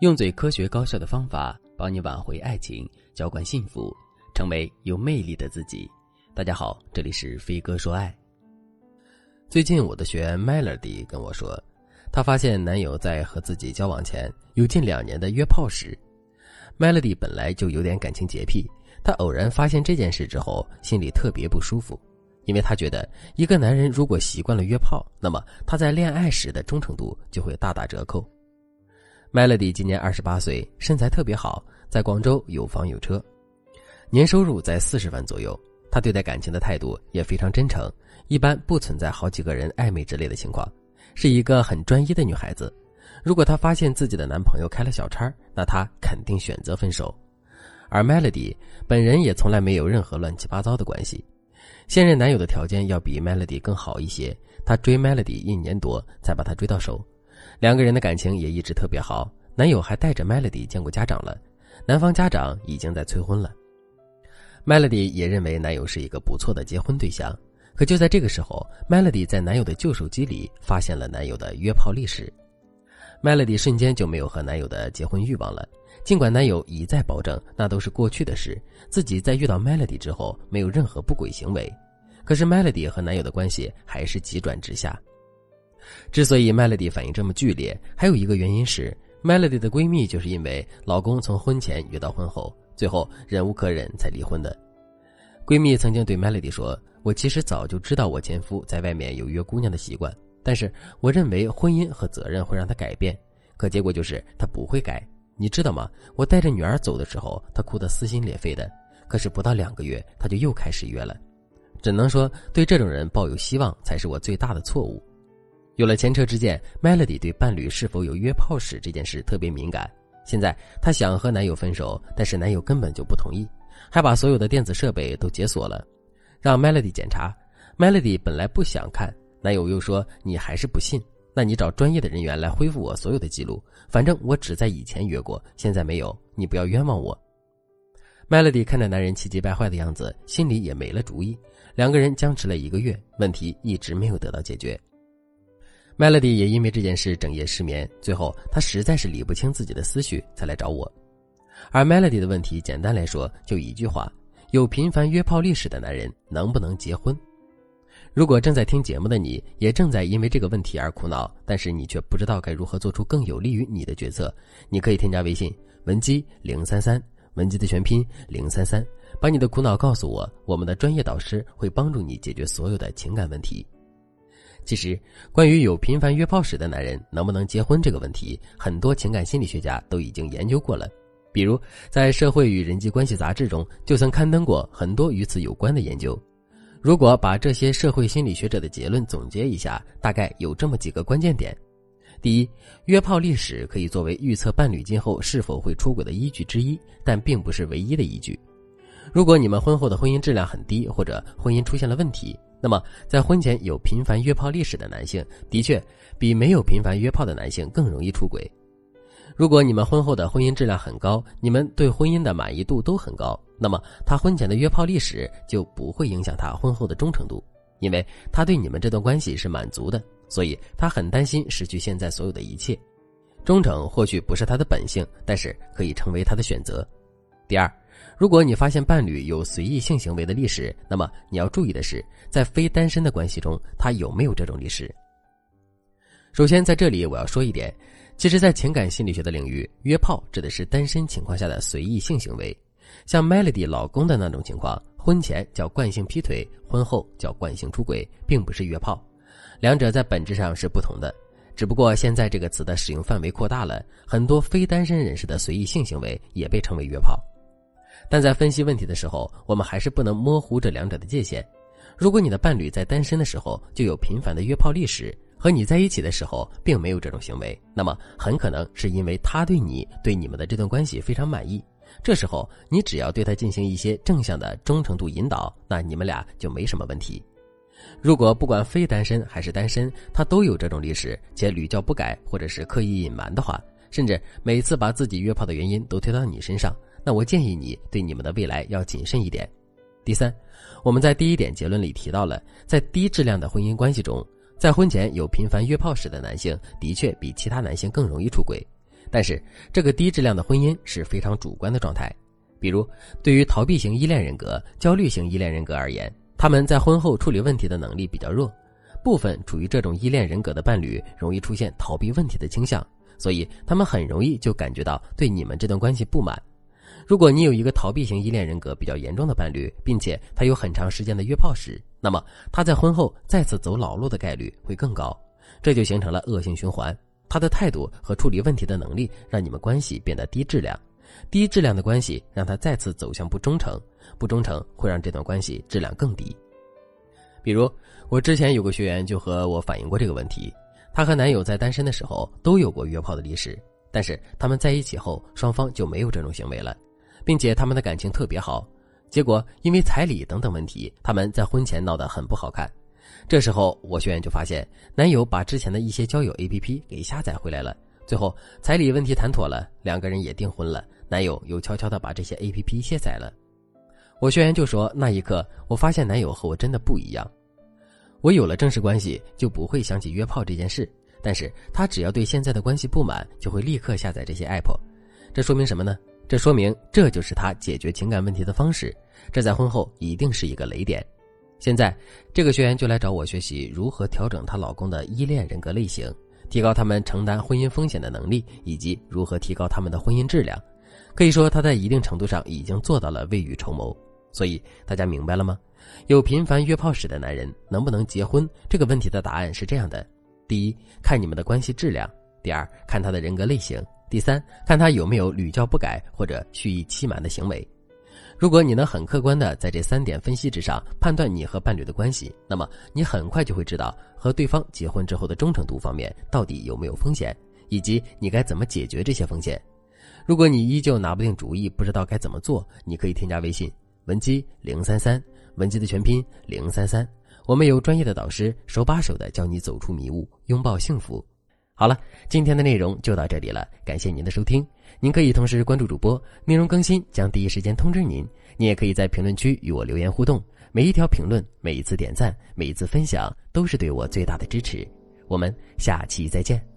用最科学高效的方法帮你挽回爱情，浇灌幸福，成为有魅力的自己。大家好，这里是飞哥说爱。最近我的学员 Melody 跟我说，她发现男友在和自己交往前有近两年的约炮史。Melody 本来就有点感情洁癖，她偶然发现这件事之后，心里特别不舒服，因为她觉得一个男人如果习惯了约炮，那么他在恋爱时的忠诚度就会大打折扣。Melody 今年二十八岁，身材特别好，在广州有房有车，年收入在四十万左右。她对待感情的态度也非常真诚，一般不存在好几个人暧昧之类的情况，是一个很专一的女孩子。如果她发现自己的男朋友开了小差，那她肯定选择分手。而 Melody 本人也从来没有任何乱七八糟的关系。现任男友的条件要比 Melody 更好一些，他追 Melody 一年多才把她追到手。两个人的感情也一直特别好，男友还带着 Melody 见过家长了，男方家长已经在催婚了。Melody 也认为男友是一个不错的结婚对象，可就在这个时候，Melody 在男友的旧手机里发现了男友的约炮历史，Melody 瞬间就没有和男友的结婚欲望了。尽管男友一再保证那都是过去的事，自己在遇到 Melody 之后没有任何不轨行为，可是 Melody 和男友的关系还是急转直下。之所以 Melody 反应这么剧烈，还有一个原因是 Melody 的闺蜜就是因为老公从婚前约到婚后，最后忍无可忍才离婚的。闺蜜曾经对 Melody 说：“我其实早就知道我前夫在外面有约姑娘的习惯，但是我认为婚姻和责任会让他改变，可结果就是他不会改。你知道吗？我带着女儿走的时候，他哭得撕心裂肺的，可是不到两个月，他就又开始约了。只能说对这种人抱有希望才是我最大的错误。”有了前车之鉴，Melody 对伴侣是否有约炮史这件事特别敏感。现在她想和男友分手，但是男友根本就不同意，还把所有的电子设备都解锁了，让 Melody 检查。Melody 本来不想看，男友又说：“你还是不信？那你找专业的人员来恢复我所有的记录。反正我只在以前约过，现在没有，你不要冤枉我。”Melody 看着男人气急败坏的样子，心里也没了主意。两个人僵持了一个月，问题一直没有得到解决。Melody 也因为这件事整夜失眠，最后她实在是理不清自己的思绪，才来找我。而 Melody 的问题，简单来说就一句话：有频繁约炮历史的男人能不能结婚？如果正在听节目的你，也正在因为这个问题而苦恼，但是你却不知道该如何做出更有利于你的决策，你可以添加微信文姬零三三，文姬的全拼零三三，把你的苦恼告诉我，我们的专业导师会帮助你解决所有的情感问题。其实，关于有频繁约炮史的男人能不能结婚这个问题，很多情感心理学家都已经研究过了。比如，在《社会与人际关系杂志》中就曾刊登过很多与此有关的研究。如果把这些社会心理学者的结论总结一下，大概有这么几个关键点：第一，约炮历史可以作为预测伴侣今后是否会出轨的依据之一，但并不是唯一的依据。如果你们婚后的婚姻质量很低，或者婚姻出现了问题，那么，在婚前有频繁约炮历史的男性，的确比没有频繁约炮的男性更容易出轨。如果你们婚后的婚姻质量很高，你们对婚姻的满意度都很高，那么他婚前的约炮历史就不会影响他婚后的忠诚度，因为他对你们这段关系是满足的，所以他很担心失去现在所有的一切。忠诚或许不是他的本性，但是可以成为他的选择。第二。如果你发现伴侣有随意性行为的历史，那么你要注意的是，在非单身的关系中，他有没有这种历史。首先，在这里我要说一点，其实，在情感心理学的领域，约炮指的是单身情况下的随意性行为。像 Melody 老公的那种情况，婚前叫惯性劈腿，婚后叫惯性出轨，并不是约炮，两者在本质上是不同的。只不过现在这个词的使用范围扩大了，很多非单身人士的随意性行为也被称为约炮。但在分析问题的时候，我们还是不能模糊这两者的界限。如果你的伴侣在单身的时候就有频繁的约炮历史，和你在一起的时候并没有这种行为，那么很可能是因为他对你对你们的这段关系非常满意。这时候你只要对他进行一些正向的忠诚度引导，那你们俩就没什么问题。如果不管非单身还是单身，他都有这种历史，且屡教不改或者是刻意隐瞒的话，甚至每次把自己约炮的原因都推到你身上。那我建议你对你们的未来要谨慎一点。第三，我们在第一点结论里提到了，在低质量的婚姻关系中，在婚前有频繁约炮史的男性的确比其他男性更容易出轨。但是这个低质量的婚姻是非常主观的状态。比如，对于逃避型依恋人格、焦虑型依恋人格而言，他们在婚后处理问题的能力比较弱。部分处于这种依恋人格的伴侣容易出现逃避问题的倾向，所以他们很容易就感觉到对你们这段关系不满。如果你有一个逃避型依恋人格比较严重的伴侣，并且他有很长时间的约炮史，那么他在婚后再次走老路的概率会更高，这就形成了恶性循环。他的态度和处理问题的能力让你们关系变得低质量，低质量的关系让他再次走向不忠诚，不忠诚会让这段关系质量更低。比如，我之前有个学员就和我反映过这个问题，她和男友在单身的时候都有过约炮的历史，但是他们在一起后，双方就没有这种行为了，并且他们的感情特别好。结果因为彩礼等等问题，他们在婚前闹得很不好看。这时候我学员就发现，男友把之前的一些交友 APP 给下载回来了。最后彩礼问题谈妥了，两个人也订婚了，男友又悄悄地把这些 APP 卸载了。我学员就说：“那一刻，我发现男友和我真的不一样。我有了正式关系，就不会想起约炮这件事。但是他只要对现在的关系不满，就会立刻下载这些 app。这说明什么呢？这说明这就是他解决情感问题的方式。这在婚后一定是一个雷点。现在，这个学员就来找我学习如何调整她老公的依恋人格类型，提高他们承担婚姻风险的能力，以及如何提高他们的婚姻质量。可以说，他在一定程度上已经做到了未雨绸缪。”所以大家明白了吗？有频繁约炮史的男人能不能结婚？这个问题的答案是这样的：第一，看你们的关系质量；第二，看他的人格类型；第三，看他有没有屡教不改或者蓄意欺瞒的行为。如果你能很客观的在这三点分析之上判断你和伴侣的关系，那么你很快就会知道和对方结婚之后的忠诚度方面到底有没有风险，以及你该怎么解决这些风险。如果你依旧拿不定主意，不知道该怎么做，你可以添加微信。文姬零三三，文姬的全拼零三三，我们有专业的导师手把手的教你走出迷雾，拥抱幸福。好了，今天的内容就到这里了，感谢您的收听。您可以同时关注主播，内容更新将第一时间通知您。您也可以在评论区与我留言互动，每一条评论、每一次点赞、每一次分享，都是对我最大的支持。我们下期再见。